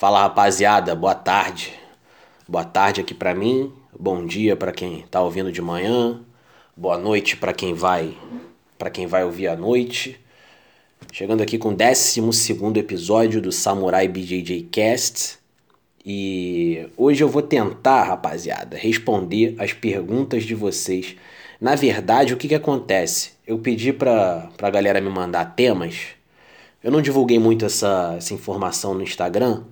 Fala rapaziada, boa tarde. Boa tarde aqui pra mim, bom dia pra quem tá ouvindo de manhã, boa noite pra quem vai para quem vai ouvir à noite. Chegando aqui com o 12 episódio do Samurai BJJ Cast. E hoje eu vou tentar, rapaziada, responder as perguntas de vocês. Na verdade, o que, que acontece? Eu pedi pra, pra galera me mandar temas. Eu não divulguei muito essa, essa informação no Instagram,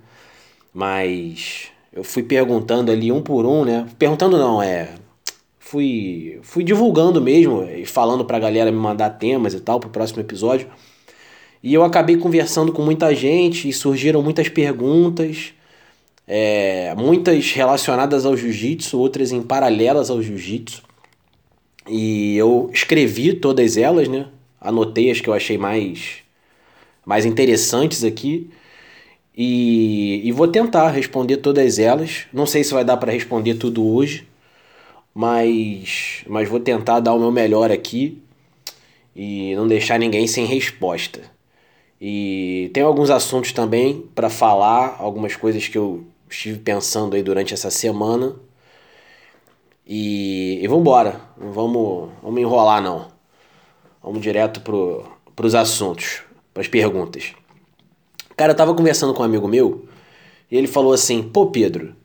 mas eu fui perguntando ali um por um, né? Perguntando não, é. Fui, fui divulgando mesmo e falando pra galera me mandar temas e tal pro próximo episódio. E eu acabei conversando com muita gente e surgiram muitas perguntas é, muitas relacionadas ao jiu-jitsu, outras em paralelas ao jiu-jitsu. E eu escrevi todas elas, né? Anotei as que eu achei mais, mais interessantes aqui. E, e vou tentar responder todas elas. Não sei se vai dar para responder tudo hoje, mas, mas vou tentar dar o meu melhor aqui e não deixar ninguém sem resposta. E tem alguns assuntos também para falar, algumas coisas que eu estive pensando aí durante essa semana. E, e vambora, não vamos, vamos enrolar não. Vamos direto pro, pros assuntos, pras perguntas. Cara, eu tava conversando com um amigo meu e ele falou assim: pô, Pedro,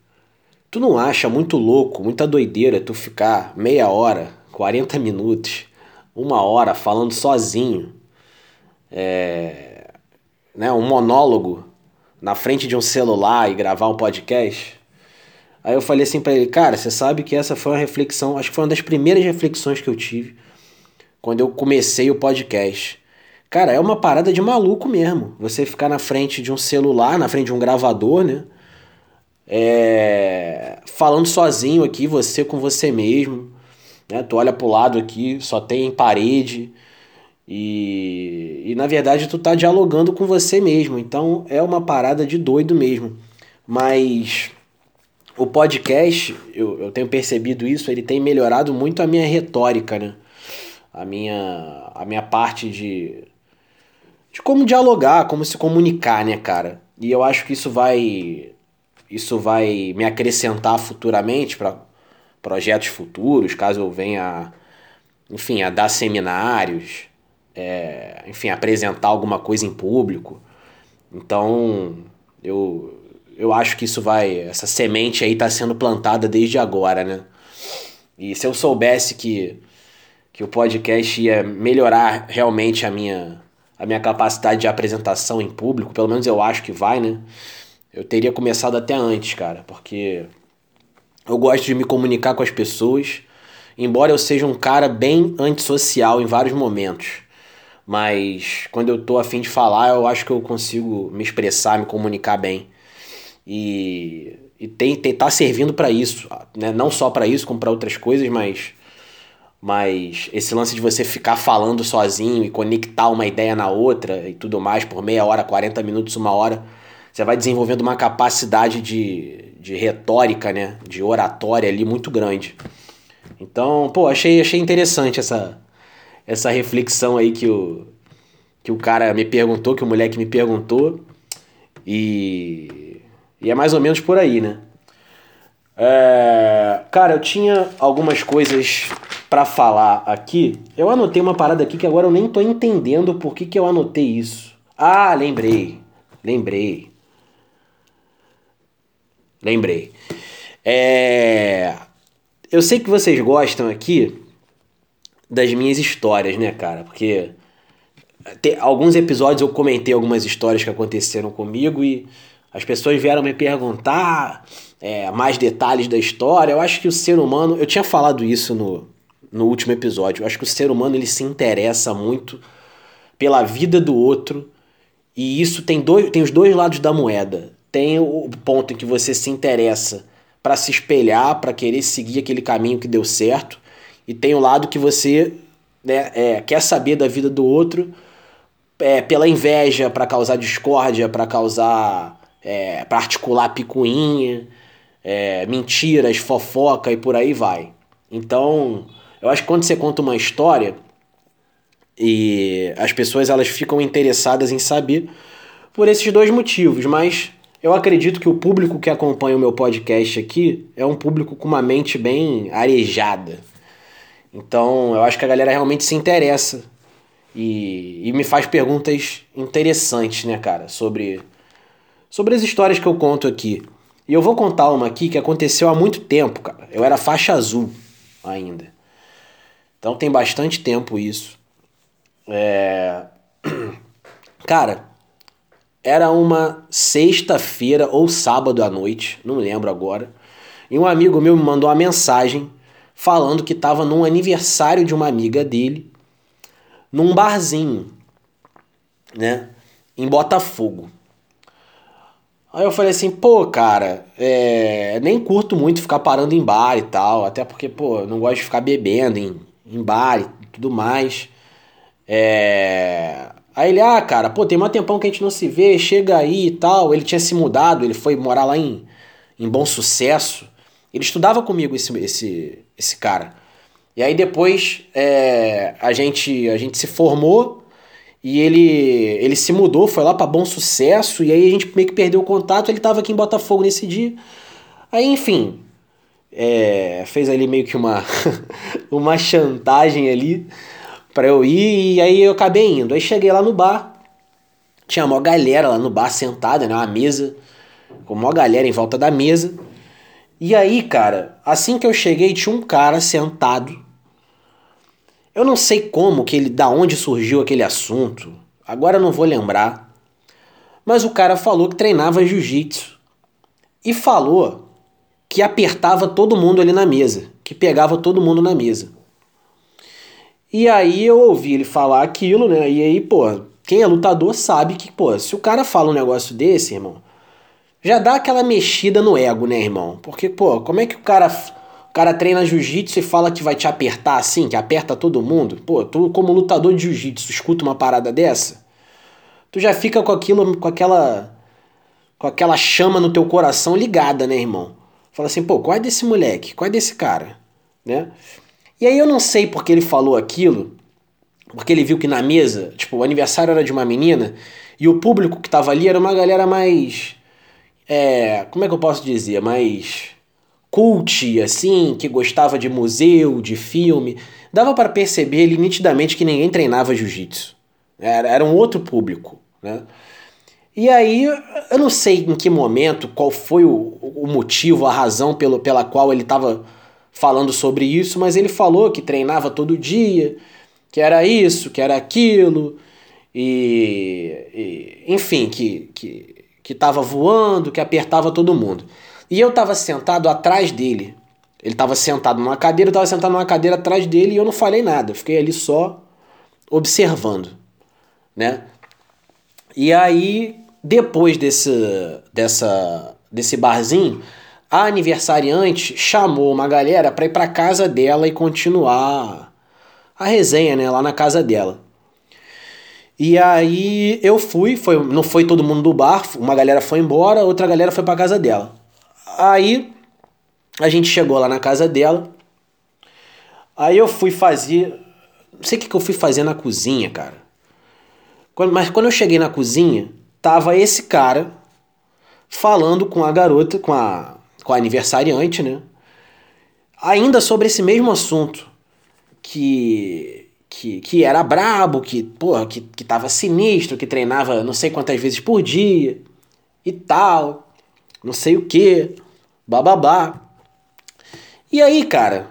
tu não acha muito louco, muita doideira tu ficar meia hora, 40 minutos, uma hora falando sozinho? É, né, um monólogo na frente de um celular e gravar um podcast. Aí eu falei assim para ele, cara, você sabe que essa foi uma reflexão, acho que foi uma das primeiras reflexões que eu tive quando eu comecei o podcast. Cara, é uma parada de maluco mesmo. Você ficar na frente de um celular, na frente de um gravador, né? É... Falando sozinho aqui, você com você mesmo. Né? Tu olha pro lado aqui, só tem parede. E, e na verdade tu tá dialogando com você mesmo. Então é uma parada de doido mesmo. Mas o podcast, eu, eu tenho percebido isso, ele tem melhorado muito a minha retórica, né? A minha, a minha parte de, de como dialogar, como se comunicar, né, cara? E eu acho que isso vai isso vai me acrescentar futuramente para projetos futuros, caso eu venha, enfim, a dar seminários, é, enfim, apresentar alguma coisa em público. Então, eu, eu acho que isso vai. Essa semente aí está sendo plantada desde agora, né? E se eu soubesse que, que o podcast ia melhorar realmente a minha, a minha capacidade de apresentação em público, pelo menos eu acho que vai, né? Eu teria começado até antes, cara, porque eu gosto de me comunicar com as pessoas, embora eu seja um cara bem antissocial em vários momentos. Mas quando eu tô afim de falar, eu acho que eu consigo me expressar, me comunicar bem. E, e tem, tem, tá servindo para isso, né? Não só para isso, como para outras coisas, mas mas esse lance de você ficar falando sozinho e conectar uma ideia na outra e tudo mais por meia hora, 40 minutos, uma hora, você vai desenvolvendo uma capacidade de, de retórica, né? De oratória ali muito grande. Então, pô, achei, achei interessante essa, essa reflexão aí que o, que o cara me perguntou, que o moleque me perguntou. E, e é mais ou menos por aí, né? É, cara, eu tinha algumas coisas para falar aqui. Eu anotei uma parada aqui que agora eu nem tô entendendo por que, que eu anotei isso. Ah, lembrei. Lembrei. Lembrei. É, eu sei que vocês gostam aqui das minhas histórias, né, cara? Porque tem, alguns episódios eu comentei algumas histórias que aconteceram comigo e as pessoas vieram me perguntar é, mais detalhes da história. Eu acho que o ser humano, eu tinha falado isso no, no último episódio, eu acho que o ser humano ele se interessa muito pela vida do outro e isso tem, dois, tem os dois lados da moeda. Tem o ponto em que você se interessa para se espelhar, para querer seguir aquele caminho que deu certo e tem o lado que você né, é, quer saber da vida do outro é, pela inveja, para causar discórdia, para causar. É, para articular picuinha, é, mentiras, fofoca e por aí vai. Então, eu acho que quando você conta uma história e as pessoas elas ficam interessadas em saber por esses dois motivos, mas eu acredito que o público que acompanha o meu podcast aqui é um público com uma mente bem arejada. Então, eu acho que a galera realmente se interessa e, e me faz perguntas interessantes, né, cara, sobre, sobre as histórias que eu conto aqui. E eu vou contar uma aqui que aconteceu há muito tempo, cara. Eu era faixa azul ainda. Então tem bastante tempo isso. É... Cara, era uma sexta-feira ou sábado à noite, não lembro agora. E um amigo meu me mandou uma mensagem falando que estava num aniversário de uma amiga dele, num barzinho, né? Em Botafogo. Aí eu falei assim, pô, cara, é, nem curto muito ficar parando em bar e tal, até porque, pô, não gosto de ficar bebendo em, em bar e tudo mais. É... Aí ele, ah, cara, pô, tem um tempão que a gente não se vê, chega aí e tal. Ele tinha se mudado, ele foi morar lá em, em Bom Sucesso. Ele estudava comigo, esse, esse, esse cara. E aí depois é, a, gente, a gente se formou e ele, ele se mudou, foi lá para Bom Sucesso, e aí a gente meio que perdeu o contato. Ele tava aqui em Botafogo nesse dia. Aí, enfim, é, fez ali meio que uma, uma chantagem ali para eu ir, e aí eu acabei indo. Aí cheguei lá no bar, tinha uma galera lá no bar sentada, né? Uma mesa, com uma galera em volta da mesa. E aí, cara, assim que eu cheguei, tinha um cara sentado eu não sei como que ele, da onde surgiu aquele assunto. Agora eu não vou lembrar. Mas o cara falou que treinava jiu-jitsu e falou que apertava todo mundo ali na mesa, que pegava todo mundo na mesa. E aí eu ouvi ele falar aquilo, né? E aí, pô, quem é lutador sabe que, pô, se o cara fala um negócio desse, irmão, já dá aquela mexida no ego, né, irmão? Porque, pô, como é que o cara o cara treina jiu-jitsu e fala que vai te apertar assim, que aperta todo mundo. Pô, tu como lutador de jiu-jitsu escuta uma parada dessa, tu já fica com aquilo, com aquela com aquela chama no teu coração ligada, né, irmão? Fala assim, pô, qual é desse moleque? Qual é desse cara? Né? E aí eu não sei porque ele falou aquilo, porque ele viu que na mesa, tipo, o aniversário era de uma menina e o público que tava ali era uma galera mais é, como é que eu posso dizer, mais cult, assim, que gostava de museu, de filme, dava para perceber ele nitidamente que ninguém treinava jiu-jitsu. Era, era um outro público, né? E aí, eu não sei em que momento, qual foi o, o motivo, a razão pelo, pela qual ele estava falando sobre isso, mas ele falou que treinava todo dia, que era isso, que era aquilo, e, e enfim, que, que, que tava voando, que apertava todo mundo. E eu estava sentado atrás dele. Ele estava sentado numa cadeira, eu estava sentado numa cadeira atrás dele e eu não falei nada. Fiquei ali só observando, né? E aí, depois desse, dessa, desse barzinho, a aniversariante chamou uma galera para ir para casa dela e continuar a resenha, né, lá na casa dela. E aí eu fui, foi, não foi todo mundo do bar, uma galera foi embora, outra galera foi para casa dela. Aí a gente chegou lá na casa dela. Aí eu fui fazer. Não sei o que, que eu fui fazer na cozinha, cara. Mas quando eu cheguei na cozinha, tava esse cara falando com a garota, com a, com a aniversariante, né? Ainda sobre esse mesmo assunto. Que, que, que era brabo, que, porra, que, que tava sinistro, que treinava não sei quantas vezes por dia e tal, não sei o que bababá. E aí, cara,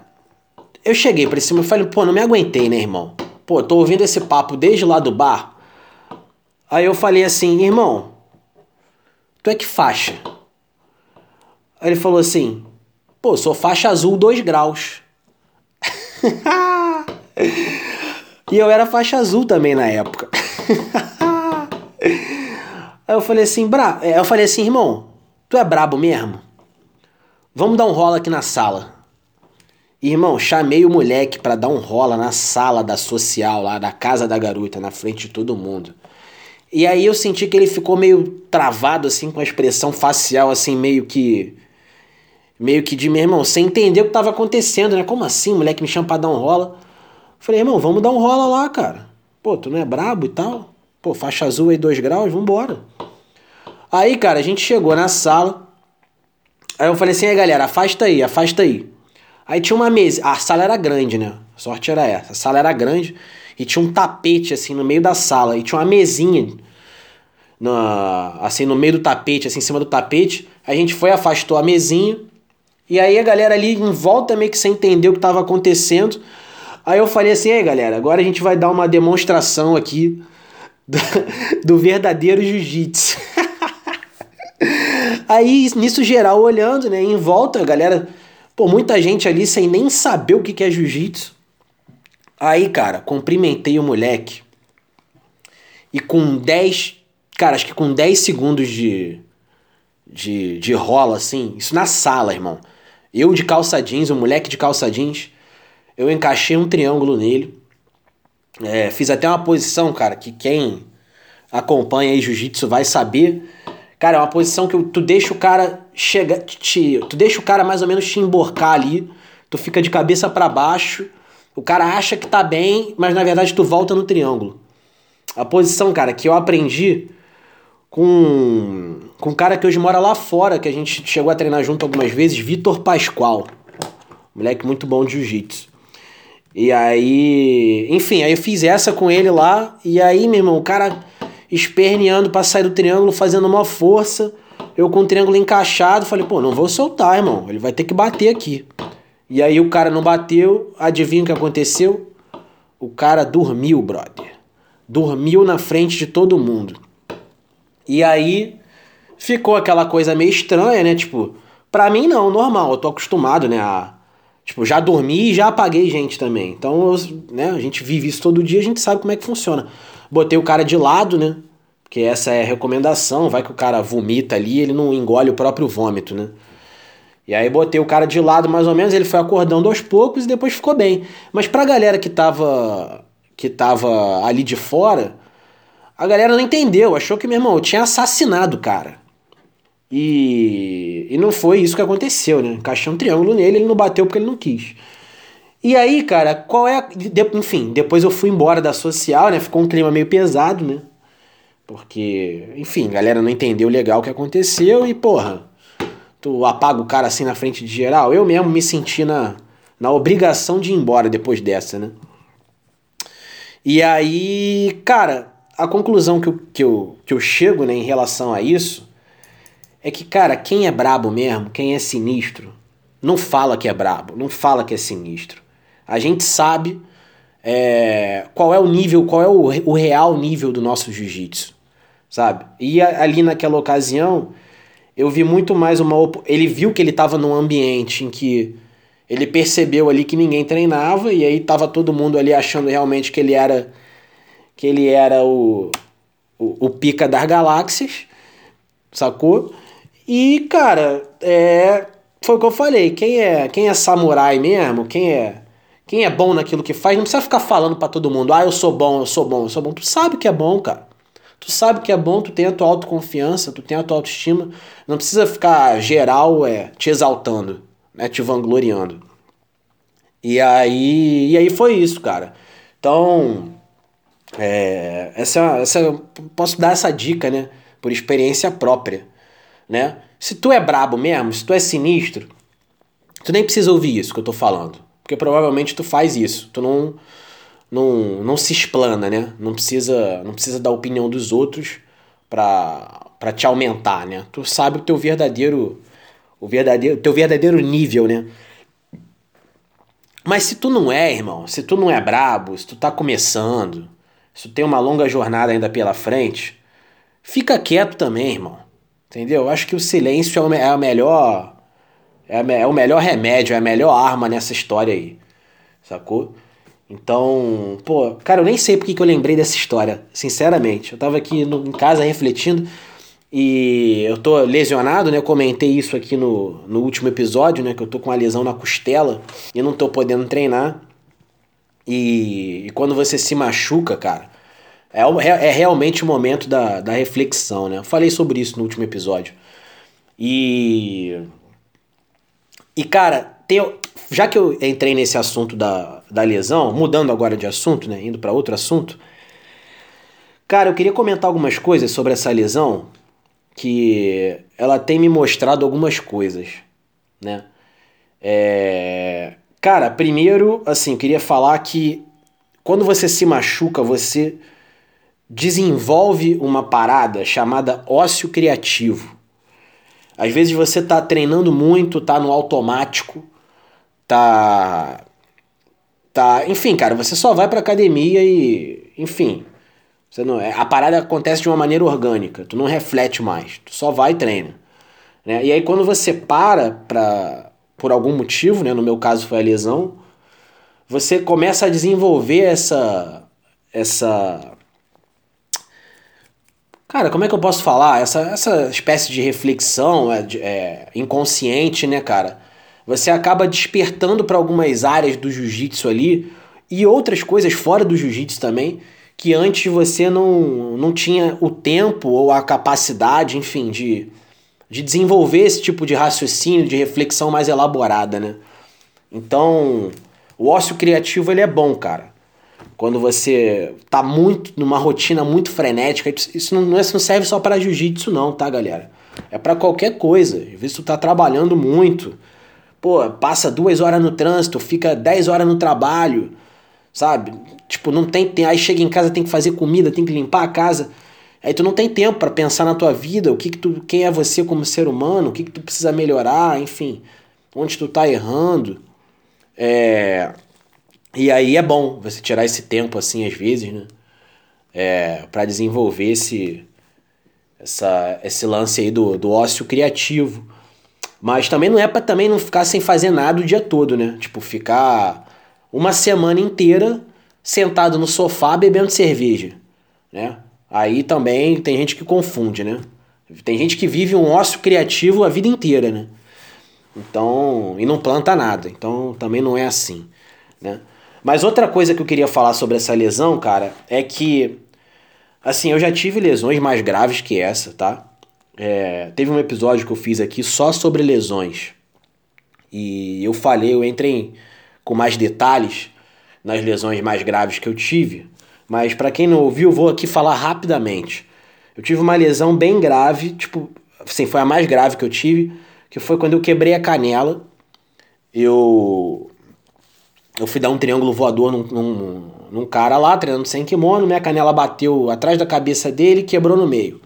eu cheguei pra cima e falei, pô, não me aguentei, né, irmão? Pô, tô ouvindo esse papo desde lá do bar. Aí eu falei assim, irmão, tu é que faixa? Aí ele falou assim, pô, sou faixa azul 2 graus. e eu era faixa azul também na época. Aí eu falei assim, bra... eu falei assim, irmão, tu é brabo mesmo? Vamos dar um rola aqui na sala. Irmão, chamei o moleque para dar um rola na sala da social lá, da casa da garota, na frente de todo mundo. E aí eu senti que ele ficou meio travado, assim, com a expressão facial, assim, meio que. Meio que de, meu irmão, sem entender o que tava acontecendo, né? Como assim, moleque me chama pra dar um rola? Falei, irmão, vamos dar um rola lá, cara. Pô, tu não é brabo e tal? Pô, faixa azul aí, dois graus, vambora. Aí, cara, a gente chegou na sala. Aí eu falei assim, aí galera, afasta aí, afasta aí. Aí tinha uma mesa. A sala era grande, né? A sorte era essa. A sala era grande e tinha um tapete assim no meio da sala. E tinha uma mesinha na, assim no meio do tapete, assim em cima do tapete. A gente foi, afastou a mesinha. E aí a galera ali em volta meio que sem entender o que estava acontecendo. Aí eu falei assim, aí galera, agora a gente vai dar uma demonstração aqui do, do verdadeiro jiu-jitsu. aí nisso geral olhando, né, em volta, a galera, pô, muita gente ali sem nem saber o que, que é jiu-jitsu. Aí, cara, cumprimentei o moleque. E com 10, cara, acho que com 10 segundos de, de, de rola, assim, isso na sala, irmão. Eu de calça jeans, o moleque de calça jeans, eu encaixei um triângulo nele. É, fiz até uma posição, cara, que quem acompanha aí jiu-jitsu vai saber. Cara, é uma posição que tu deixa o cara chegar, tu deixa o cara mais ou menos te emborcar ali, tu fica de cabeça para baixo o cara acha que tá bem, mas na verdade tu volta no triângulo. A posição, cara, que eu aprendi com, com um cara que hoje mora lá fora, que a gente chegou a treinar junto algumas vezes, Vitor Pascoal. Moleque muito bom de jiu-jitsu. E aí, enfim, aí eu fiz essa com ele lá, e aí, meu irmão, o cara esperneando pra sair do triângulo, fazendo uma força. Eu com o triângulo encaixado, falei, pô, não vou soltar, irmão. Ele vai ter que bater aqui. E aí o cara não bateu, adivinha o que aconteceu? O cara dormiu, brother. Dormiu na frente de todo mundo. E aí ficou aquela coisa meio estranha, né? Tipo, pra mim não, normal, eu tô acostumado, né? A, tipo, já dormi e já apaguei gente também. Então, eu, né, a gente vive isso todo dia, a gente sabe como é que funciona. Botei o cara de lado, né? Porque essa é a recomendação, vai que o cara vomita ali, ele não engole o próprio vômito, né? E aí botei o cara de lado mais ou menos, ele foi acordando aos poucos e depois ficou bem. Mas pra galera que tava que tava ali de fora, a galera não entendeu, achou que meu irmão tinha assassinado o cara. E, e não foi isso que aconteceu, né? Encaixei um triângulo nele, ele não bateu porque ele não quis. E aí, cara, qual é. De, enfim, depois eu fui embora da social, né? Ficou um clima meio pesado, né? Porque, enfim, a galera não entendeu legal o que aconteceu e, porra, tu apaga o cara assim na frente de geral. Eu mesmo me senti na, na obrigação de ir embora depois dessa, né? E aí, cara, a conclusão que eu, que eu, que eu chego né, em relação a isso é que, cara, quem é brabo mesmo, quem é sinistro, não fala que é brabo, não fala que é sinistro. A gente sabe é, qual é o nível, qual é o, o real nível do nosso jiu-jitsu, sabe? E ali naquela ocasião, eu vi muito mais uma. Ele viu que ele estava num ambiente em que ele percebeu ali que ninguém treinava e aí tava todo mundo ali achando realmente que ele era que ele era o, o, o pica das galáxias, sacou? E cara, é, foi o que eu falei. Quem é quem é samurai mesmo, quem é quem é bom naquilo que faz, não precisa ficar falando para todo mundo. Ah, eu sou bom, eu sou bom, eu sou bom. Tu sabe que é bom, cara. Tu sabe que é bom, tu tem a tua autoconfiança, tu tem a tua autoestima. Não precisa ficar geral é, te exaltando, né? Te vangloriando. E aí, e aí foi isso, cara. Então, é, essa, essa, posso dar essa dica, né? Por experiência própria, né? Se tu é brabo mesmo, se tu é sinistro, tu nem precisa ouvir isso que eu tô falando. Porque provavelmente tu faz isso. Tu não não, não se explana, né? Não precisa, não precisa da opinião dos outros para te aumentar, né? Tu sabe o teu verdadeiro o verdadeiro, teu verdadeiro nível, né? Mas se tu não é, irmão, se tu não é brabo, se tu tá começando, se tu tem uma longa jornada ainda pela frente, fica quieto também, irmão. Entendeu? Eu acho que o silêncio é, é a melhor é, é o melhor remédio, é a melhor arma nessa história aí. Sacou? Então, pô, cara, eu nem sei porque que eu lembrei dessa história, sinceramente. Eu tava aqui no, em casa refletindo e eu tô lesionado, né? Eu comentei isso aqui no, no último episódio, né? Que eu tô com uma lesão na costela e não tô podendo treinar. E, e quando você se machuca, cara, é, é, é realmente o momento da, da reflexão, né? Eu falei sobre isso no último episódio. E. E, cara, tem, já que eu entrei nesse assunto da, da lesão, mudando agora de assunto, né, indo para outro assunto, cara, eu queria comentar algumas coisas sobre essa lesão que ela tem me mostrado algumas coisas, né? É... Cara, primeiro, assim, eu queria falar que quando você se machuca, você desenvolve uma parada chamada ócio criativo. Às vezes você tá treinando muito, tá no automático, tá tá, enfim, cara, você só vai pra academia e, enfim, você não, é, a parada acontece de uma maneira orgânica, tu não reflete mais, tu só vai e treina. Né? E aí quando você para pra, por algum motivo, né, no meu caso foi a lesão, você começa a desenvolver essa essa Cara, como é que eu posso falar? Essa, essa espécie de reflexão é, é inconsciente, né, cara? Você acaba despertando para algumas áreas do jiu-jitsu ali e outras coisas fora do jiu-jitsu também, que antes você não, não tinha o tempo ou a capacidade, enfim, de, de desenvolver esse tipo de raciocínio, de reflexão mais elaborada, né? Então, o ócio criativo ele é bom, cara. Quando você tá muito numa rotina muito frenética, isso não, isso não serve só para jiu-jitsu não, tá, galera? É para qualquer coisa. Às vezes tu tá trabalhando muito, pô, passa duas horas no trânsito, fica dez horas no trabalho, sabe? Tipo, não tem, tem aí chega em casa tem que fazer comida, tem que limpar a casa. Aí tu não tem tempo para pensar na tua vida, o que que tu, quem é você como ser humano, o que que tu precisa melhorar, enfim, onde tu tá errando. É, e aí é bom você tirar esse tempo assim às vezes, né? É, para desenvolver esse essa, esse lance aí do, do ócio criativo. Mas também não é para também não ficar sem fazer nada o dia todo, né? Tipo, ficar uma semana inteira sentado no sofá bebendo cerveja, né? Aí também tem gente que confunde, né? Tem gente que vive um ócio criativo a vida inteira, né? Então, e não planta nada. Então, também não é assim, né? Mas outra coisa que eu queria falar sobre essa lesão, cara, é que assim, eu já tive lesões mais graves que essa, tá? É, teve um episódio que eu fiz aqui só sobre lesões. E eu falei, eu entrei com mais detalhes nas lesões mais graves que eu tive. Mas para quem não ouviu, vou aqui falar rapidamente. Eu tive uma lesão bem grave, tipo, assim, foi a mais grave que eu tive, que foi quando eu quebrei a canela. Eu eu fui dar um triângulo voador num, num, num cara lá, treinando sem kimono, minha canela bateu atrás da cabeça dele e quebrou no meio.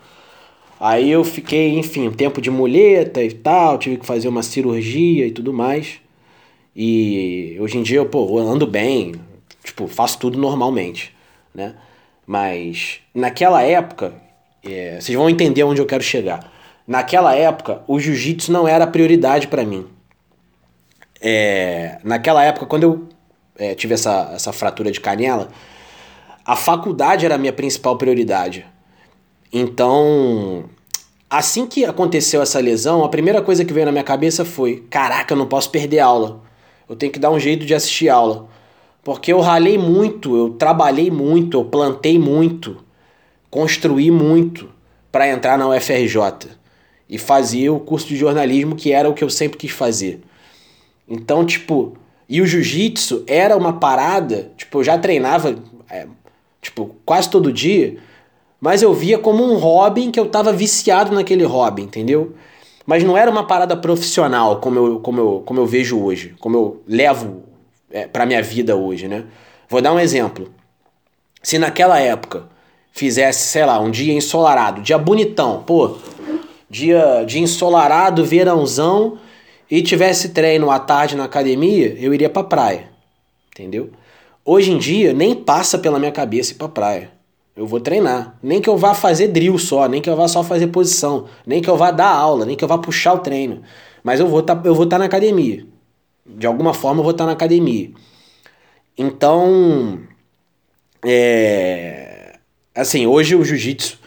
Aí eu fiquei, enfim, tempo de muleta e tal, tive que fazer uma cirurgia e tudo mais. E hoje em dia, eu, pô, ando bem, tipo, faço tudo normalmente, né? Mas naquela época, é, vocês vão entender onde eu quero chegar. Naquela época, o jiu-jitsu não era prioridade para mim. É, naquela época, quando eu é, tive essa, essa fratura de canela, a faculdade era a minha principal prioridade. Então, assim que aconteceu essa lesão, a primeira coisa que veio na minha cabeça foi: caraca, eu não posso perder aula. Eu tenho que dar um jeito de assistir aula. Porque eu ralei muito, eu trabalhei muito, eu plantei muito, construí muito para entrar na UFRJ e fazer o curso de jornalismo que era o que eu sempre quis fazer. Então, tipo, e o jiu-jitsu era uma parada, tipo, eu já treinava, é, tipo, quase todo dia, mas eu via como um hobby que eu tava viciado naquele hobby, entendeu? Mas não era uma parada profissional como eu, como eu, como eu vejo hoje, como eu levo é, pra minha vida hoje, né? Vou dar um exemplo. Se naquela época fizesse, sei lá, um dia ensolarado, dia bonitão, pô, dia, dia ensolarado, verãozão, e tivesse treino à tarde na academia, eu iria pra praia. Entendeu? Hoje em dia, nem passa pela minha cabeça ir pra praia. Eu vou treinar. Nem que eu vá fazer drill só, nem que eu vá só fazer posição, nem que eu vá dar aula, nem que eu vá puxar o treino. Mas eu vou tá, eu vou estar tá na academia. De alguma forma eu vou estar tá na academia. Então, é, assim, hoje o jiu-jitsu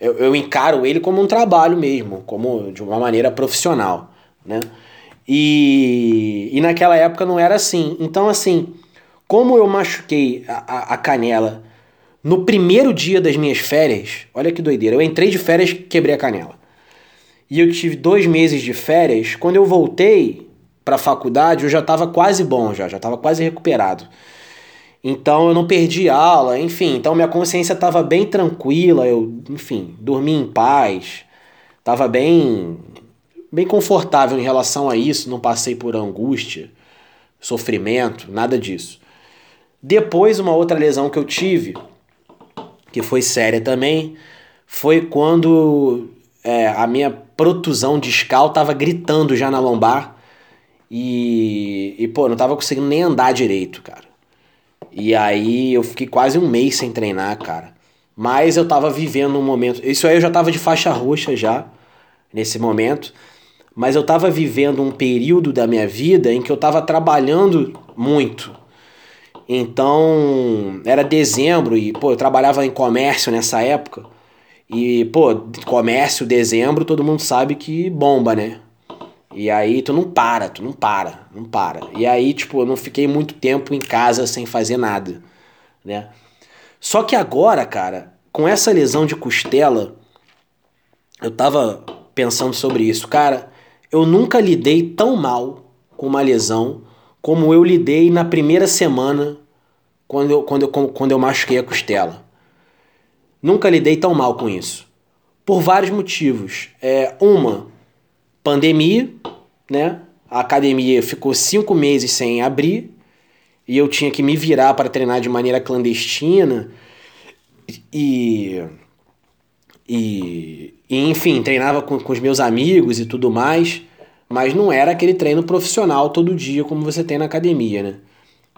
eu, eu encaro ele como um trabalho mesmo, como de uma maneira profissional, né? E, e naquela época não era assim. Então, assim, como eu machuquei a, a, a canela no primeiro dia das minhas férias, olha que doideira, eu entrei de férias quebrei a canela. E eu tive dois meses de férias. Quando eu voltei para a faculdade, eu já estava quase bom, já, já estava quase recuperado. Então eu não perdi aula, enfim. Então minha consciência estava bem tranquila, eu, enfim, dormi em paz, tava bem bem confortável em relação a isso, não passei por angústia, sofrimento, nada disso. Depois, uma outra lesão que eu tive, que foi séria também, foi quando é, a minha protusão discal tava gritando já na lombar e, e, pô, não tava conseguindo nem andar direito, cara. E aí eu fiquei quase um mês sem treinar, cara. Mas eu tava vivendo um momento. Isso aí eu já tava de faixa roxa já, nesse momento. Mas eu tava vivendo um período da minha vida em que eu tava trabalhando muito. Então, era dezembro e, pô, eu trabalhava em comércio nessa época. E, pô, comércio, dezembro, todo mundo sabe que bomba, né? E aí tu não para, tu não para, não para. E aí, tipo, eu não fiquei muito tempo em casa sem fazer nada, né? Só que agora, cara, com essa lesão de costela, eu tava pensando sobre isso. Cara, eu nunca lidei tão mal com uma lesão como eu lidei na primeira semana quando eu, quando eu, quando eu machuquei a costela. Nunca lidei tão mal com isso. Por vários motivos. É, uma, pandemia, né? A academia ficou cinco meses sem abrir e eu tinha que me virar para treinar de maneira clandestina e, e, e enfim, treinava com, com os meus amigos e tudo mais, mas não era aquele treino profissional todo dia como você tem na academia, né?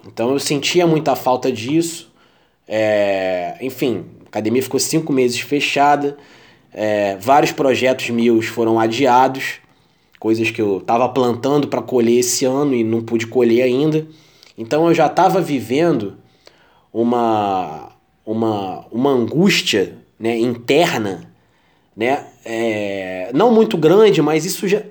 Então eu sentia muita falta disso. É, enfim, a academia ficou cinco meses fechada. É, vários projetos meus foram adiados, coisas que eu estava plantando para colher esse ano e não pude colher ainda. Então eu já estava vivendo uma, uma, uma angústia né, interna, né, é, não muito grande, mas isso já,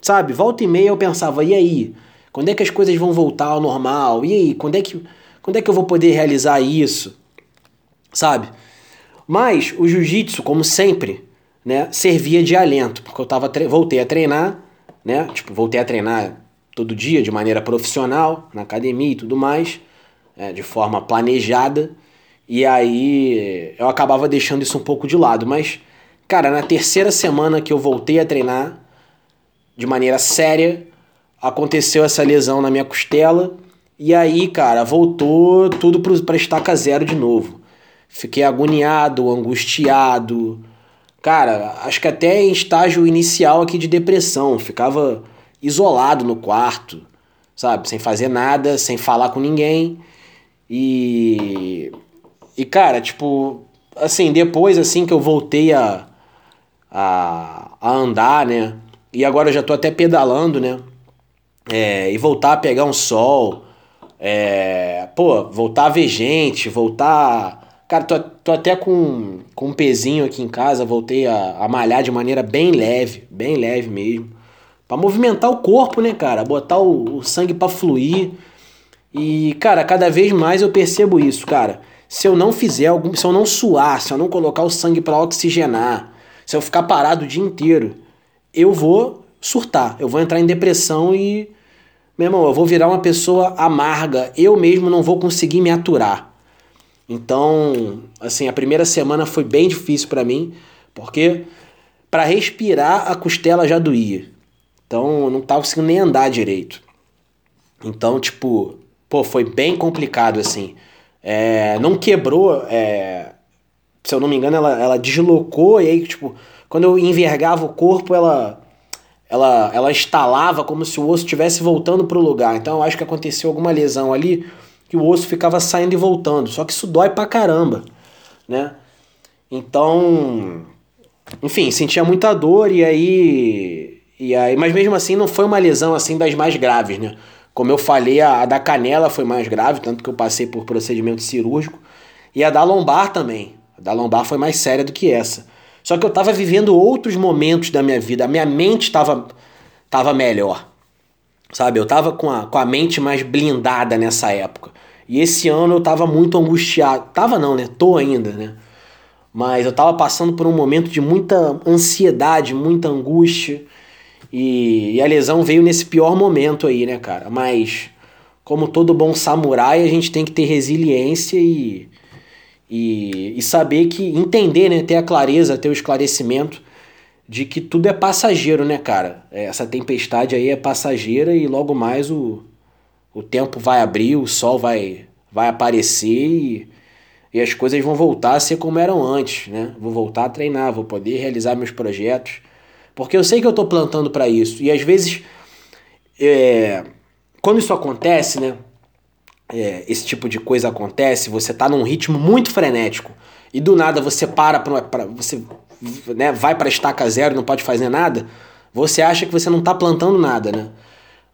sabe, volta e meia eu pensava, e aí? Quando é que as coisas vão voltar ao normal? E aí, quando é que, quando é que eu vou poder realizar isso? Sabe? Mas o jiu-jitsu, como sempre, né, servia de alento, porque eu tava voltei a treinar, né? Tipo, voltei a treinar todo dia de maneira profissional, na academia e tudo mais, é, de forma planejada. E aí eu acabava deixando isso um pouco de lado, mas cara, na terceira semana que eu voltei a treinar de maneira séria, aconteceu essa lesão na minha costela e aí, cara, voltou tudo para estaca zero de novo. Fiquei agoniado, angustiado. Cara, acho que até em estágio inicial aqui de depressão. Ficava isolado no quarto, sabe? Sem fazer nada, sem falar com ninguém. E. E, cara, tipo. Assim, depois assim que eu voltei a. a, a andar, né? E agora eu já tô até pedalando, né? é, e voltar a pegar um sol, é, pô, voltar a ver gente, voltar. Cara, tô, tô até com, com um pezinho aqui em casa, voltei a, a malhar de maneira bem leve, bem leve mesmo. Pra movimentar o corpo, né, cara? Botar o, o sangue para fluir. E, cara, cada vez mais eu percebo isso, cara. Se eu não fizer algum. Se eu não suar, se eu não colocar o sangue para oxigenar, se eu ficar parado o dia inteiro, eu vou surtar. Eu vou entrar em depressão e meu irmão, eu vou virar uma pessoa amarga, eu mesmo não vou conseguir me aturar. Então, assim, a primeira semana foi bem difícil para mim, porque para respirar a costela já doía. Então, eu não tava conseguindo nem andar direito. Então, tipo, pô, foi bem complicado assim. É, não quebrou, é, se eu não me engano, ela, ela deslocou e aí, tipo, quando eu envergava o corpo, ela ela, ela estalava como se o osso estivesse voltando para o lugar. Então eu acho que aconteceu alguma lesão ali que o osso ficava saindo e voltando. Só que isso dói pra caramba, né? Então, enfim, sentia muita dor e aí, e aí, mas mesmo assim não foi uma lesão assim das mais graves, né? Como eu falei, a, a da canela foi mais grave, tanto que eu passei por procedimento cirúrgico, e a da lombar também. A da lombar foi mais séria do que essa. Só que eu estava vivendo outros momentos da minha vida, a minha mente estava tava melhor. Sabe, eu estava com a, com a mente mais blindada nessa época. E esse ano eu estava muito angustiado. Tava não, né? Tô ainda, né? Mas eu estava passando por um momento de muita ansiedade, muita angústia. E, e, a lesão veio nesse pior momento aí, né, cara? Mas, como todo bom samurai, a gente tem que ter resiliência e, e, e saber que, entender, né, ter a clareza, ter o esclarecimento de que tudo é passageiro, né, cara? É, essa tempestade aí é passageira e logo mais o, o tempo vai abrir, o sol vai, vai aparecer e, e as coisas vão voltar a ser como eram antes, né? Vou voltar a treinar, vou poder realizar meus projetos. Porque eu sei que eu tô plantando para isso. E às vezes, é, quando isso acontece, né? É, esse tipo de coisa acontece, você tá num ritmo muito frenético e do nada você para pra, pra você né, vai para estaca zero, não pode fazer nada, você acha que você não está plantando nada, né?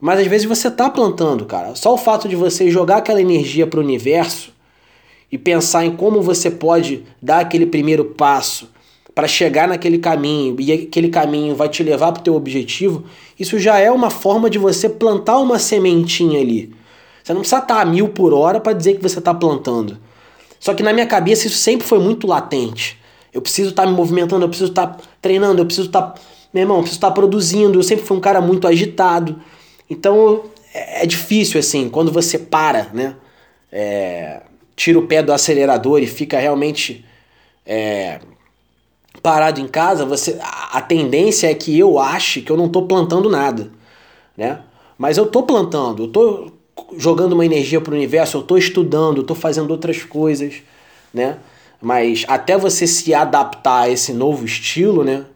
Mas às vezes você está plantando, cara. Só o fato de você jogar aquela energia para o universo e pensar em como você pode dar aquele primeiro passo para chegar naquele caminho e aquele caminho vai te levar para o teu objetivo, isso já é uma forma de você plantar uma sementinha ali. Você não precisa estar a mil por hora para dizer que você está plantando. Só que na minha cabeça isso sempre foi muito latente. Eu preciso estar tá me movimentando, eu preciso estar tá treinando, eu preciso estar. Tá, meu irmão, eu preciso estar produzindo. Eu sempre fui um cara muito agitado. Então é, é difícil, assim, quando você para, né? É, tira o pé do acelerador e fica realmente é, parado em casa, você a, a tendência é que eu ache que eu não estou plantando nada, né? Mas eu estou plantando, eu estou jogando uma energia para o universo, eu estou estudando, estou fazendo outras coisas, né? Mas até você se adaptar a esse novo estilo, né?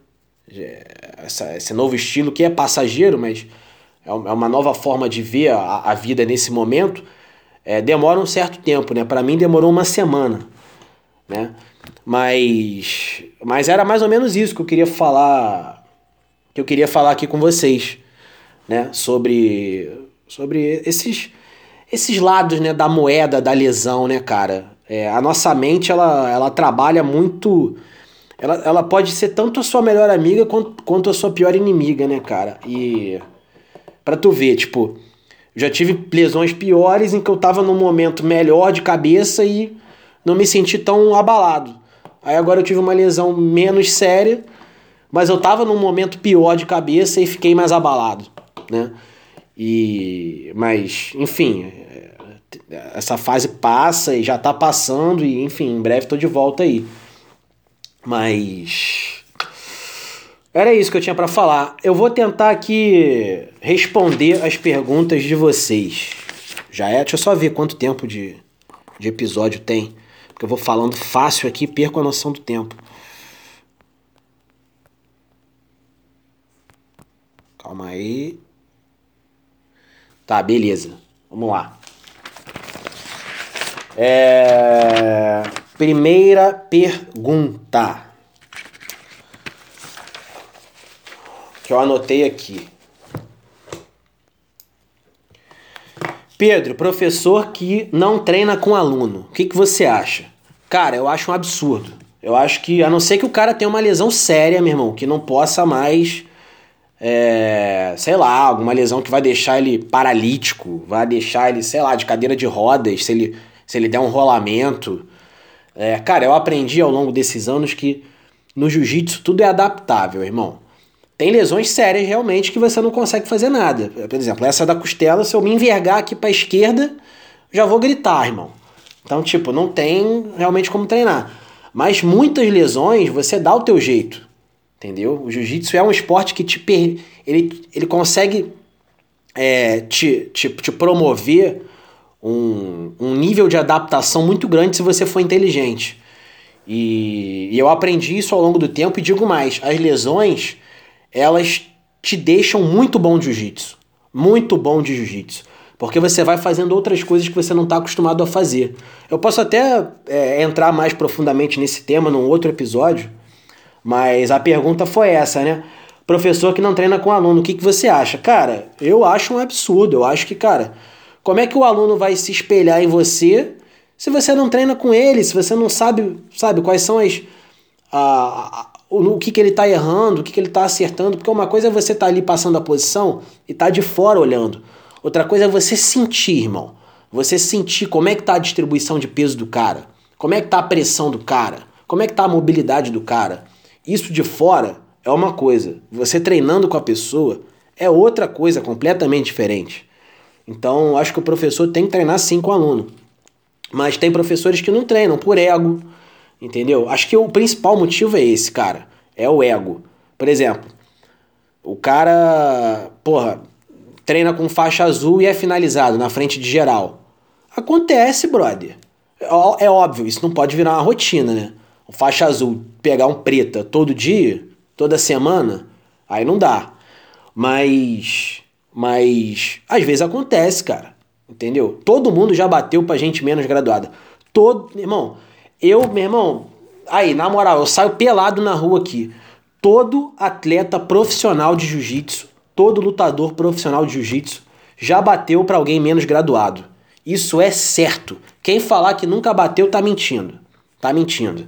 Essa, esse novo estilo que é passageiro, mas é, é uma nova forma de ver a, a vida nesse momento, é, demora um certo tempo, né? Para mim demorou uma semana, né? Mas, mas era mais ou menos isso que eu queria falar, que eu queria falar aqui com vocês, né? Sobre, sobre esses, esses lados, né? Da moeda da lesão, né, cara? É, a nossa mente, ela, ela trabalha muito... Ela, ela pode ser tanto a sua melhor amiga quanto, quanto a sua pior inimiga, né, cara? E... Pra tu ver, tipo... Já tive lesões piores em que eu tava num momento melhor de cabeça e não me senti tão abalado. Aí agora eu tive uma lesão menos séria, mas eu tava num momento pior de cabeça e fiquei mais abalado, né? E mas, enfim, essa fase passa e já tá passando e enfim, em breve tô de volta aí. Mas era isso que eu tinha para falar. Eu vou tentar aqui responder as perguntas de vocês. Já é, deixa eu só ver quanto tempo de, de episódio tem, porque eu vou falando fácil aqui, perco a noção do tempo. Calma aí. Tá, beleza. Vamos lá. É... Primeira pergunta. Que eu anotei aqui. Pedro, professor que não treina com aluno, o que, que você acha? Cara, eu acho um absurdo. Eu acho que, a não ser que o cara tenha uma lesão séria, meu irmão, que não possa mais, é, sei lá, alguma lesão que vai deixar ele paralítico, vai deixar ele, sei lá, de cadeira de rodas, se ele se ele der um rolamento. É, cara, eu aprendi ao longo desses anos que no jiu-jitsu tudo é adaptável, irmão. Tem lesões sérias realmente que você não consegue fazer nada. Por exemplo, essa da costela, se eu me envergar aqui para a esquerda, já vou gritar, irmão. Então, tipo, não tem realmente como treinar. Mas muitas lesões você dá o teu jeito. Entendeu? O jiu-jitsu é um esporte que te per... ele, ele consegue é, te, te, te promover um, um nível de adaptação muito grande se você for inteligente. E, e eu aprendi isso ao longo do tempo e digo mais, as lesões, elas te deixam muito bom de jiu-jitsu. Muito bom de jiu-jitsu. Porque você vai fazendo outras coisas que você não está acostumado a fazer. Eu posso até é, entrar mais profundamente nesse tema num outro episódio, mas a pergunta foi essa, né? Professor que não treina com aluno, o que, que você acha? Cara, eu acho um absurdo. Eu acho que, cara, como é que o aluno vai se espelhar em você se você não treina com ele, se você não sabe, sabe quais são as. A, a, o, o que, que ele está errando, o que, que ele está acertando? Porque uma coisa é você estar tá ali passando a posição e tá de fora olhando. Outra coisa é você sentir, irmão. Você sentir como é que está a distribuição de peso do cara, como é que está a pressão do cara, como é que está a mobilidade do cara. Isso de fora é uma coisa. Você treinando com a pessoa é outra coisa completamente diferente. Então, acho que o professor tem que treinar sim com o aluno. Mas tem professores que não treinam por ego, entendeu? Acho que o principal motivo é esse, cara. É o ego. Por exemplo, o cara, porra, treina com faixa azul e é finalizado na frente de geral. Acontece, brother. É, é óbvio, isso não pode virar uma rotina, né? Faixa azul pegar um preta todo dia, toda semana, aí não dá. Mas. Mas. Às vezes acontece, cara. Entendeu? Todo mundo já bateu pra gente menos graduada. Todo. Irmão, eu, meu irmão. Aí, na moral, eu saio pelado na rua aqui. Todo atleta profissional de jiu-jitsu, todo lutador profissional de jiu-jitsu já bateu para alguém menos graduado. Isso é certo. Quem falar que nunca bateu tá mentindo. Tá mentindo.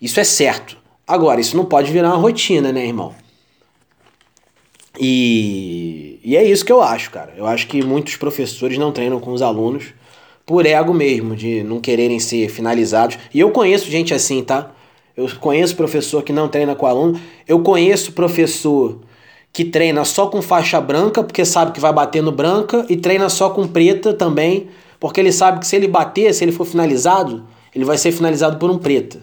Isso é certo. Agora, isso não pode virar uma rotina, né, irmão? E, e é isso que eu acho, cara. Eu acho que muitos professores não treinam com os alunos por ego mesmo, de não quererem ser finalizados. E eu conheço gente assim, tá? Eu conheço professor que não treina com aluno. Eu conheço professor que treina só com faixa branca, porque sabe que vai bater no branca, e treina só com preta também, porque ele sabe que se ele bater, se ele for finalizado, ele vai ser finalizado por um preta.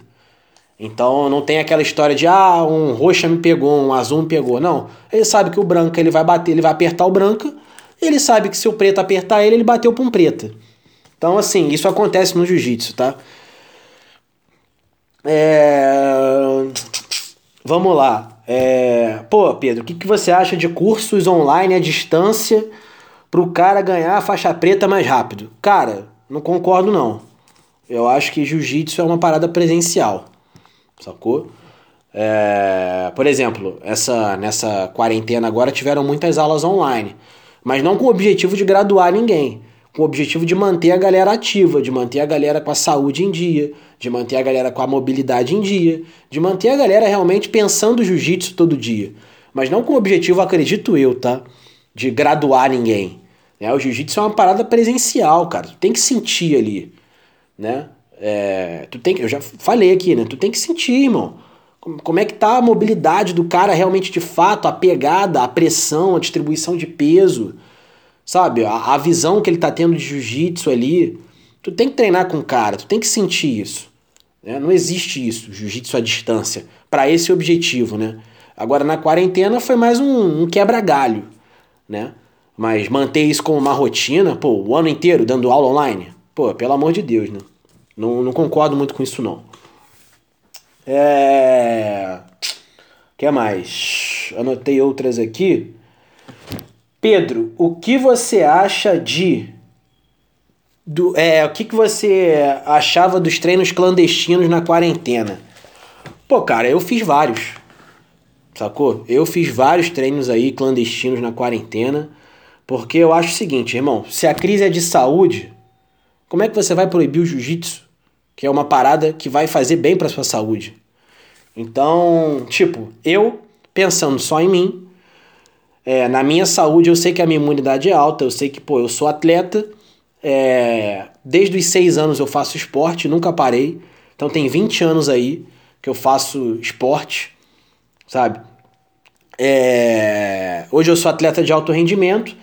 Então não tem aquela história de ah, um roxa me pegou, um azul me pegou. Não. Ele sabe que o branco ele vai bater, ele vai apertar o branco. Ele sabe que se o preto apertar ele, ele bateu para um preta. Então, assim, isso acontece no jiu-jitsu, tá? É... Vamos lá. É... Pô, Pedro, o que, que você acha de cursos online à distância para o cara ganhar a faixa preta mais rápido? Cara, não concordo não. Eu acho que jiu-jitsu é uma parada presencial sacou? É, por exemplo, essa, nessa quarentena agora tiveram muitas aulas online, mas não com o objetivo de graduar ninguém, com o objetivo de manter a galera ativa, de manter a galera com a saúde em dia, de manter a galera com a mobilidade em dia, de manter a galera realmente pensando jiu-jitsu todo dia, mas não com o objetivo, acredito eu, tá? De graduar ninguém. Né? O jiu-jitsu é uma parada presencial, cara, tu tem que sentir ali, né? É, tu tem que, eu já falei aqui, né? Tu tem que sentir, irmão. Como é que tá a mobilidade do cara realmente de fato, a pegada, a pressão, a distribuição de peso, sabe? A, a visão que ele tá tendo de jiu-jitsu ali. Tu tem que treinar com o cara, tu tem que sentir isso. Né? Não existe isso, jiu-jitsu à distância, para esse objetivo, né? Agora na quarentena foi mais um, um quebra-galho, né? Mas manter isso como uma rotina, pô, o ano inteiro dando aula online, pô, pelo amor de Deus, né? Não, não concordo muito com isso, não. É. Que mais? Anotei outras aqui. Pedro, o que você acha de. Do, é, o que, que você achava dos treinos clandestinos na quarentena? Pô, cara, eu fiz vários. Sacou? Eu fiz vários treinos aí clandestinos na quarentena. Porque eu acho o seguinte, irmão: se a crise é de saúde, como é que você vai proibir o jiu-jitsu? Que é uma parada que vai fazer bem para sua saúde. Então, tipo, eu pensando só em mim, é, na minha saúde, eu sei que a minha imunidade é alta, eu sei que, pô, eu sou atleta, é, desde os seis anos eu faço esporte, nunca parei. Então tem 20 anos aí que eu faço esporte, sabe? É, hoje eu sou atleta de alto rendimento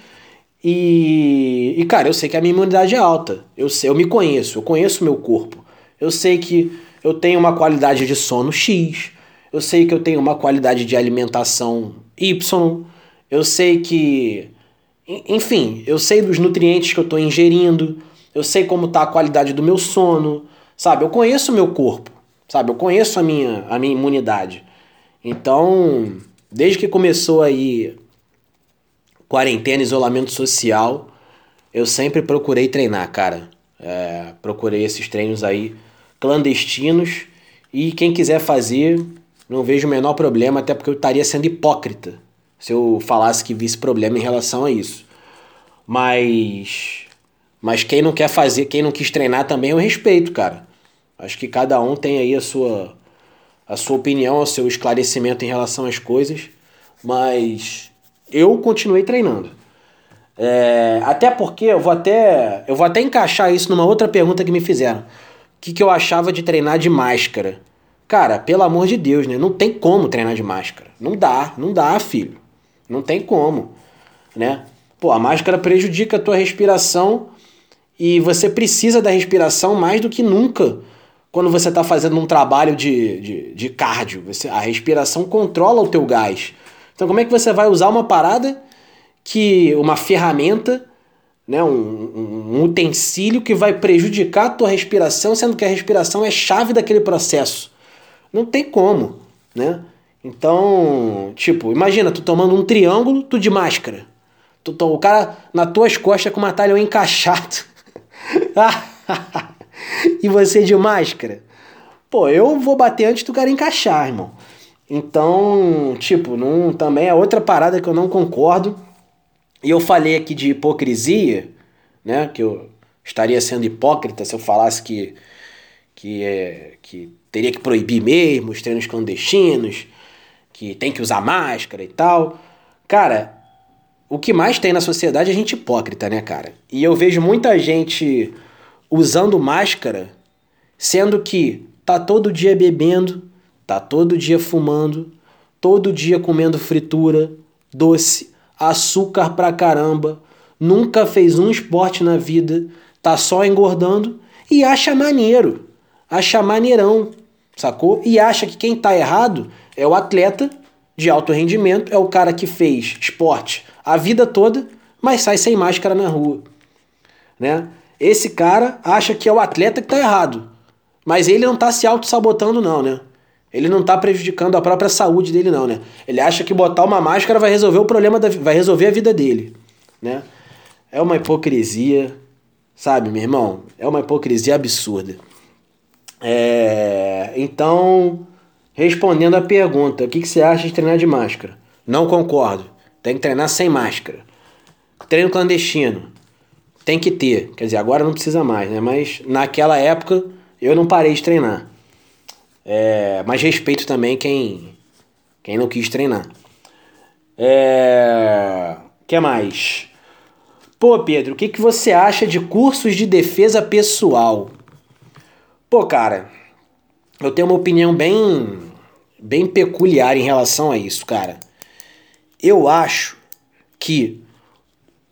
e, e, cara, eu sei que a minha imunidade é alta. Eu, sei, eu me conheço, eu conheço o meu corpo. Eu sei que eu tenho uma qualidade de sono X. Eu sei que eu tenho uma qualidade de alimentação Y. Eu sei que. Enfim, eu sei dos nutrientes que eu estou ingerindo. Eu sei como está a qualidade do meu sono. Sabe? Eu conheço o meu corpo. Sabe? Eu conheço a minha, a minha imunidade. Então, desde que começou aí quarentena, isolamento social, eu sempre procurei treinar, cara. É, procurei esses treinos aí clandestinos e quem quiser fazer, não vejo o menor problema, até porque eu estaria sendo hipócrita se eu falasse que visse problema em relação a isso. Mas mas quem não quer fazer, quem não quis treinar também eu respeito, cara. Acho que cada um tem aí a sua a sua opinião, o seu esclarecimento em relação às coisas, mas eu continuei treinando. É, até porque eu vou até eu vou até encaixar isso numa outra pergunta que me fizeram. Que, que eu achava de treinar de máscara? Cara, pelo amor de Deus, né? Não tem como treinar de máscara. Não dá, não dá, filho. Não tem como, né? Pô, a máscara prejudica a tua respiração e você precisa da respiração mais do que nunca quando você está fazendo um trabalho de, de, de cardio. Você, a respiração controla o teu gás. Então como é que você vai usar uma parada que uma ferramenta, né, um, um utensílio que vai prejudicar a tua respiração, sendo que a respiração é chave daquele processo? Não tem como, né? Então, tipo, imagina, tu tomando um triângulo, tu de máscara. Tu, tu, o cara nas tuas costas com uma talha encaixado. e você de máscara. Pô, eu vou bater antes do cara encaixar, irmão. Então, tipo, não, também é outra parada que eu não concordo. E eu falei aqui de hipocrisia, né? Que eu estaria sendo hipócrita se eu falasse que, que, é, que teria que proibir mesmo os treinos clandestinos, que tem que usar máscara e tal. Cara, o que mais tem na sociedade é gente hipócrita, né, cara? E eu vejo muita gente usando máscara, sendo que tá todo dia bebendo, tá todo dia fumando, todo dia comendo fritura, doce, açúcar pra caramba, nunca fez um esporte na vida, tá só engordando e acha maneiro, acha maneirão, sacou? E acha que quem tá errado é o atleta de alto rendimento, é o cara que fez esporte a vida toda, mas sai sem máscara na rua, né? Esse cara acha que é o atleta que tá errado, mas ele não tá se auto-sabotando não, né? Ele não tá prejudicando a própria saúde dele não, né? Ele acha que botar uma máscara vai resolver o problema da, vai resolver a vida dele, né? É uma hipocrisia, sabe, meu irmão? É uma hipocrisia absurda. É, então, respondendo a pergunta, o que, que você acha de treinar de máscara? Não concordo. Tem que treinar sem máscara. Treino clandestino. Tem que ter. Quer dizer, agora não precisa mais, né? Mas naquela época eu não parei de treinar. É, mas respeito também quem, quem não quis treinar. É, que mais? Pô, Pedro, o que, que você acha de cursos de defesa pessoal? Pô, cara, eu tenho uma opinião bem, bem peculiar em relação a isso, cara. Eu acho que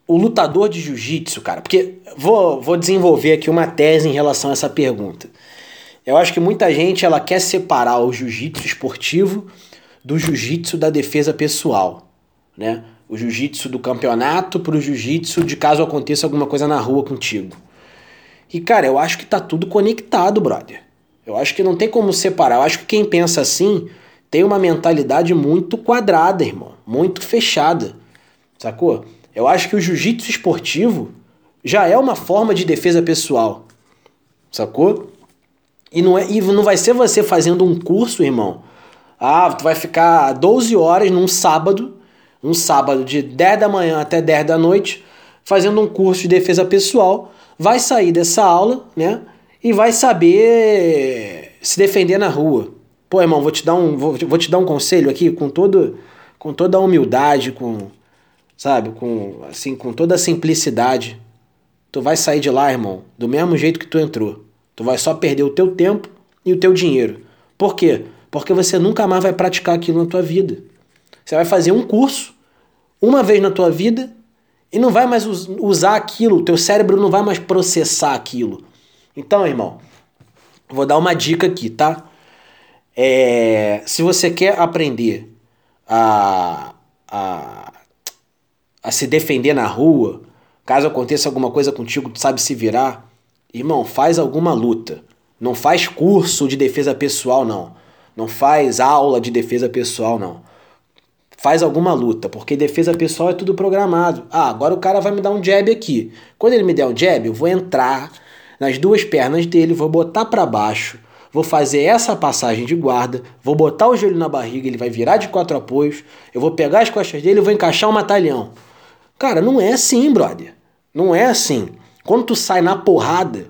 o lutador de jiu-jitsu, cara, porque vou, vou desenvolver aqui uma tese em relação a essa pergunta. Eu acho que muita gente ela quer separar o jiu-jitsu esportivo do jiu-jitsu da defesa pessoal, né? O jiu-jitsu do campeonato pro jiu-jitsu de caso aconteça alguma coisa na rua contigo. E cara, eu acho que tá tudo conectado, brother. Eu acho que não tem como separar. Eu acho que quem pensa assim tem uma mentalidade muito quadrada, irmão, muito fechada. Sacou? Eu acho que o jiu-jitsu esportivo já é uma forma de defesa pessoal. Sacou? E não, é, e não vai ser você fazendo um curso, irmão. Ah, tu vai ficar 12 horas num sábado, um sábado de 10 da manhã até 10 da noite, fazendo um curso de defesa pessoal. Vai sair dessa aula, né? E vai saber se defender na rua. Pô, irmão, vou te dar um, vou, vou te dar um conselho aqui com todo, com toda a humildade, com, sabe, com assim, com toda a simplicidade. Tu vai sair de lá, irmão, do mesmo jeito que tu entrou. Tu vai só perder o teu tempo e o teu dinheiro. Por quê? Porque você nunca mais vai praticar aquilo na tua vida. Você vai fazer um curso uma vez na tua vida e não vai mais usar aquilo, o teu cérebro não vai mais processar aquilo. Então, irmão, vou dar uma dica aqui, tá? É, se você quer aprender a, a, a se defender na rua, caso aconteça alguma coisa contigo, tu sabe se virar, Irmão, faz alguma luta. Não faz curso de defesa pessoal, não. Não faz aula de defesa pessoal, não. Faz alguma luta, porque defesa pessoal é tudo programado. Ah, agora o cara vai me dar um jab aqui. Quando ele me der um jab, eu vou entrar nas duas pernas dele, vou botar para baixo, vou fazer essa passagem de guarda, vou botar o joelho na barriga, ele vai virar de quatro apoios, eu vou pegar as costas dele e vou encaixar um matalhão. Cara, não é assim, brother. Não é assim. Quando tu sai na porrada,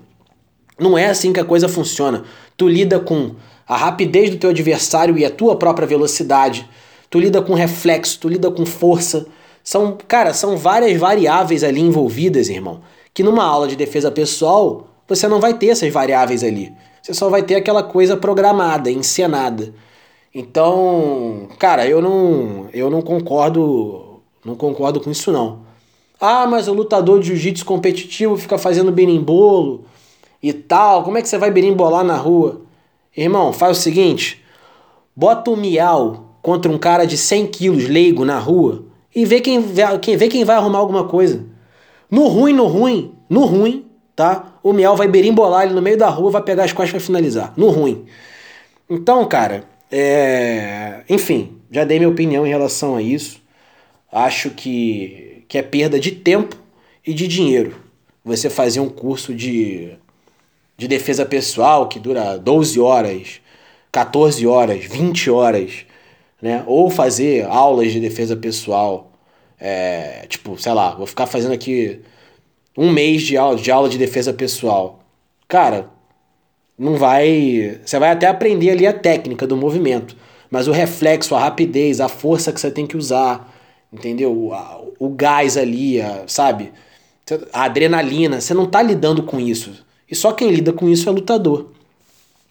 não é assim que a coisa funciona. Tu lida com a rapidez do teu adversário e a tua própria velocidade. Tu lida com reflexo, tu lida com força. São, cara, são várias variáveis ali envolvidas, irmão. Que numa aula de defesa pessoal, você não vai ter essas variáveis ali. Você só vai ter aquela coisa programada, encenada. Então, cara, eu não, eu não concordo, não concordo com isso não. Ah, mas o lutador de jiu-jitsu competitivo fica fazendo berimbolo, e tal, como é que você vai berimbolar na rua? Irmão, faz o seguinte, bota o miau contra um cara de 100 quilos leigo na rua e vê quem, quem, vê quem vai arrumar alguma coisa. No ruim, no ruim, no ruim, tá? O miau vai berimbolar ele no meio da rua, vai pegar as costas e vai finalizar. No ruim. Então, cara, é... enfim, já dei minha opinião em relação a isso. Acho que, que é perda de tempo e de dinheiro. Você fazer um curso de, de defesa pessoal que dura 12 horas, 14 horas, 20 horas, né? Ou fazer aulas de defesa pessoal. É, tipo, sei lá, vou ficar fazendo aqui um mês de aula, de aula de defesa pessoal. Cara, não vai. Você vai até aprender ali a técnica do movimento. Mas o reflexo, a rapidez, a força que você tem que usar, entendeu? O, o gás ali, a, sabe? A adrenalina, você não tá lidando com isso. E só quem lida com isso é lutador.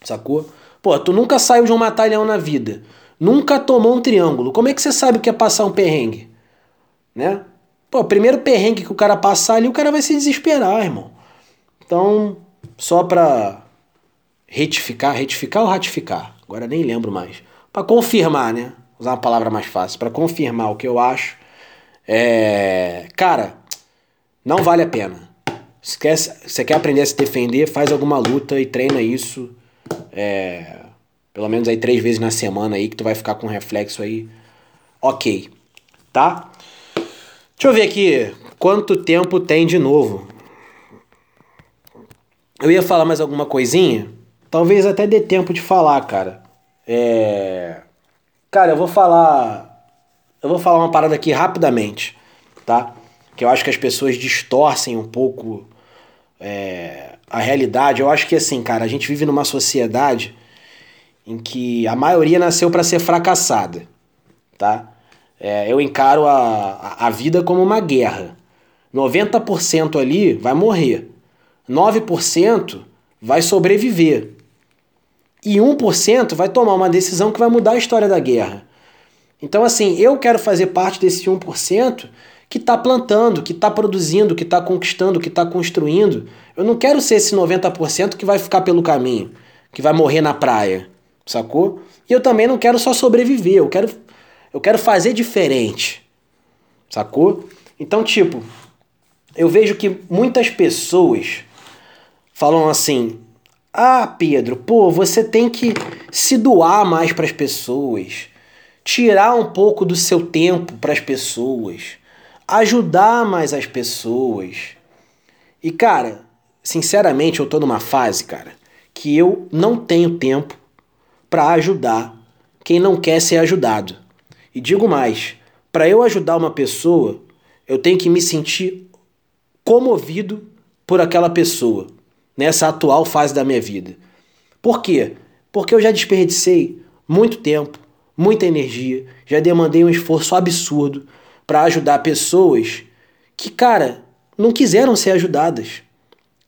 Sacou? Pô, tu nunca saiu de um matalhão na vida. Nunca tomou um triângulo. Como é que você sabe o que é passar um perrengue? Né? Pô, primeiro perrengue que o cara passar ali, o cara vai se desesperar, irmão. Então, só pra retificar, retificar ou ratificar? Agora nem lembro mais. Para confirmar, né? Usar uma palavra mais fácil. Para confirmar o que eu acho. É... Cara, não vale a pena. Se quer, você quer aprender a se defender, faz alguma luta e treina isso. É... Pelo menos aí três vezes na semana aí, que tu vai ficar com reflexo aí. Ok. Tá? Deixa eu ver aqui quanto tempo tem de novo. Eu ia falar mais alguma coisinha, Talvez até dê tempo de falar, cara. É... Cara, eu vou falar. Eu vou falar uma parada aqui rapidamente, tá? Que eu acho que as pessoas distorcem um pouco é... a realidade. Eu acho que assim, cara, a gente vive numa sociedade em que a maioria nasceu para ser fracassada, tá? É, eu encaro a, a vida como uma guerra. 90% ali vai morrer. 9% vai sobreviver e 1% vai tomar uma decisão que vai mudar a história da guerra. Então, assim, eu quero fazer parte desse 1% que está plantando, que está produzindo, que está conquistando, que está construindo. Eu não quero ser esse 90% que vai ficar pelo caminho, que vai morrer na praia, sacou? E eu também não quero só sobreviver, eu quero, eu quero fazer diferente, sacou? Então, tipo, eu vejo que muitas pessoas falam assim: ah, Pedro, pô, você tem que se doar mais para as pessoas, tirar um pouco do seu tempo para as pessoas, ajudar mais as pessoas. E cara, sinceramente, eu tô numa fase, cara, que eu não tenho tempo para ajudar quem não quer ser ajudado. E digo mais, para eu ajudar uma pessoa, eu tenho que me sentir comovido por aquela pessoa nessa atual fase da minha vida. Por quê? Porque eu já desperdicei muito tempo, muita energia, já demandei um esforço absurdo para ajudar pessoas que, cara, não quiseram ser ajudadas,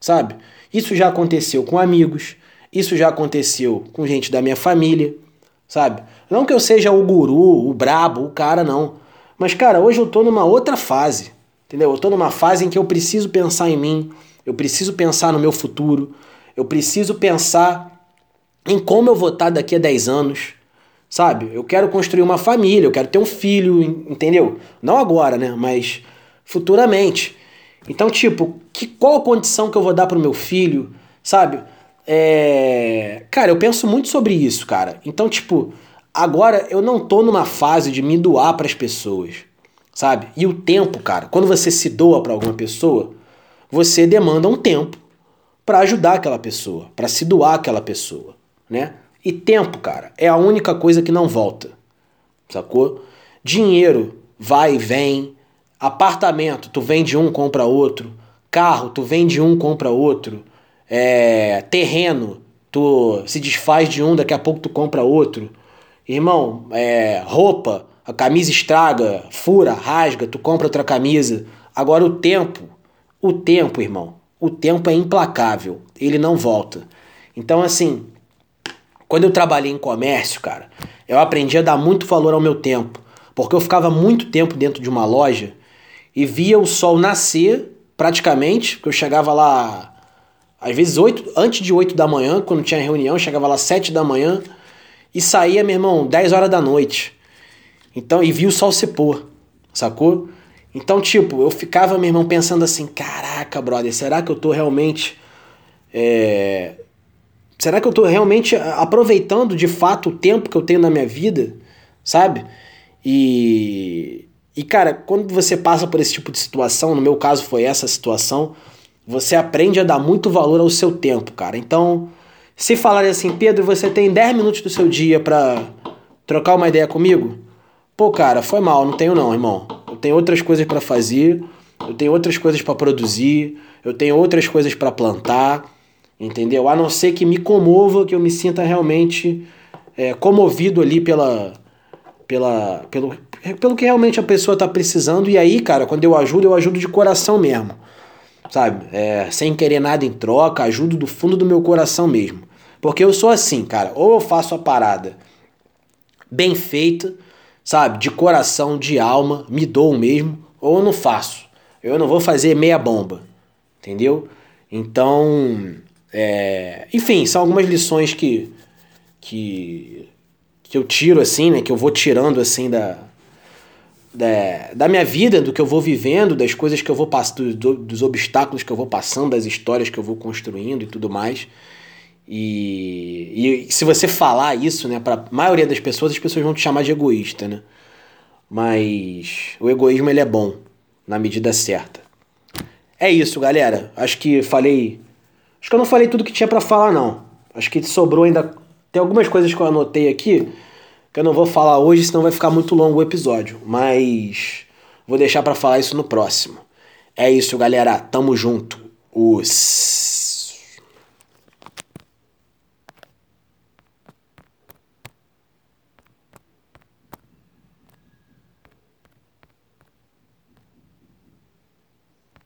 sabe? Isso já aconteceu com amigos, isso já aconteceu com gente da minha família, sabe? Não que eu seja o guru, o brabo, o cara, não. Mas, cara, hoje eu tô numa outra fase, entendeu? Eu tô numa fase em que eu preciso pensar em mim, eu preciso pensar no meu futuro, eu preciso pensar em como eu vou estar daqui a 10 anos, sabe? Eu quero construir uma família, eu quero ter um filho, entendeu? Não agora, né? Mas futuramente. Então, tipo, que, qual a condição que eu vou dar pro meu filho, sabe? É... Cara, eu penso muito sobre isso, cara. Então, tipo, agora eu não tô numa fase de me doar para as pessoas, sabe? E o tempo, cara, quando você se doa para alguma pessoa, você demanda um tempo para ajudar aquela pessoa, para se doar aquela pessoa, né? E tempo, cara, é a única coisa que não volta. Sacou? Dinheiro vai e vem, apartamento, tu vende um, compra outro, carro, tu vende um, compra outro, é, terreno, tu se desfaz de um, daqui a pouco tu compra outro. Irmão, é, roupa, a camisa estraga, fura, rasga, tu compra outra camisa. Agora o tempo, o tempo, irmão, o tempo é implacável, ele não volta. Então, assim, quando eu trabalhei em comércio, cara, eu aprendi a dar muito valor ao meu tempo, porque eu ficava muito tempo dentro de uma loja e via o sol nascer, praticamente, porque eu chegava lá Às vezes 8, antes de 8 da manhã, quando tinha reunião, chegava lá 7 da manhã e saía, meu irmão, 10 horas da noite. Então, e via o sol se pôr, sacou? Então, tipo, eu ficava, meu irmão, pensando assim: caraca, brother, será que eu tô realmente. É... Será que eu tô realmente aproveitando de fato o tempo que eu tenho na minha vida, sabe? E. E, cara, quando você passa por esse tipo de situação, no meu caso foi essa situação, você aprende a dar muito valor ao seu tempo, cara. Então, se falarem assim, Pedro, você tem 10 minutos do seu dia para trocar uma ideia comigo? Pô, cara, foi mal, não tenho não, irmão. Eu tenho outras coisas para fazer, eu tenho outras coisas para produzir, eu tenho outras coisas para plantar, entendeu? A não ser que me comova, que eu me sinta realmente é, comovido ali pela, pela, pelo, pelo que realmente a pessoa tá precisando. E aí, cara, quando eu ajudo, eu ajudo de coração mesmo. Sabe? É, sem querer nada em troca, ajudo do fundo do meu coração mesmo. Porque eu sou assim, cara. Ou eu faço a parada bem feita, sabe? De coração, de alma, me dou mesmo, ou eu não faço. Eu não vou fazer meia bomba. Entendeu? Então, é... enfim, são algumas lições que, que, que eu tiro assim, né? Que eu vou tirando assim da, da, da minha vida, do que eu vou vivendo, das coisas que eu vou passando, do, dos obstáculos que eu vou passando, das histórias que eu vou construindo e tudo mais. E, e se você falar isso, né, para a maioria das pessoas, as pessoas vão te chamar de egoísta, né? Mas o egoísmo ele é bom na medida certa. É isso, galera. Acho que falei, acho que eu não falei tudo que tinha para falar não. Acho que sobrou ainda tem algumas coisas que eu anotei aqui que eu não vou falar hoje, senão vai ficar muito longo o episódio, mas vou deixar para falar isso no próximo. É isso, galera. Tamo junto. Os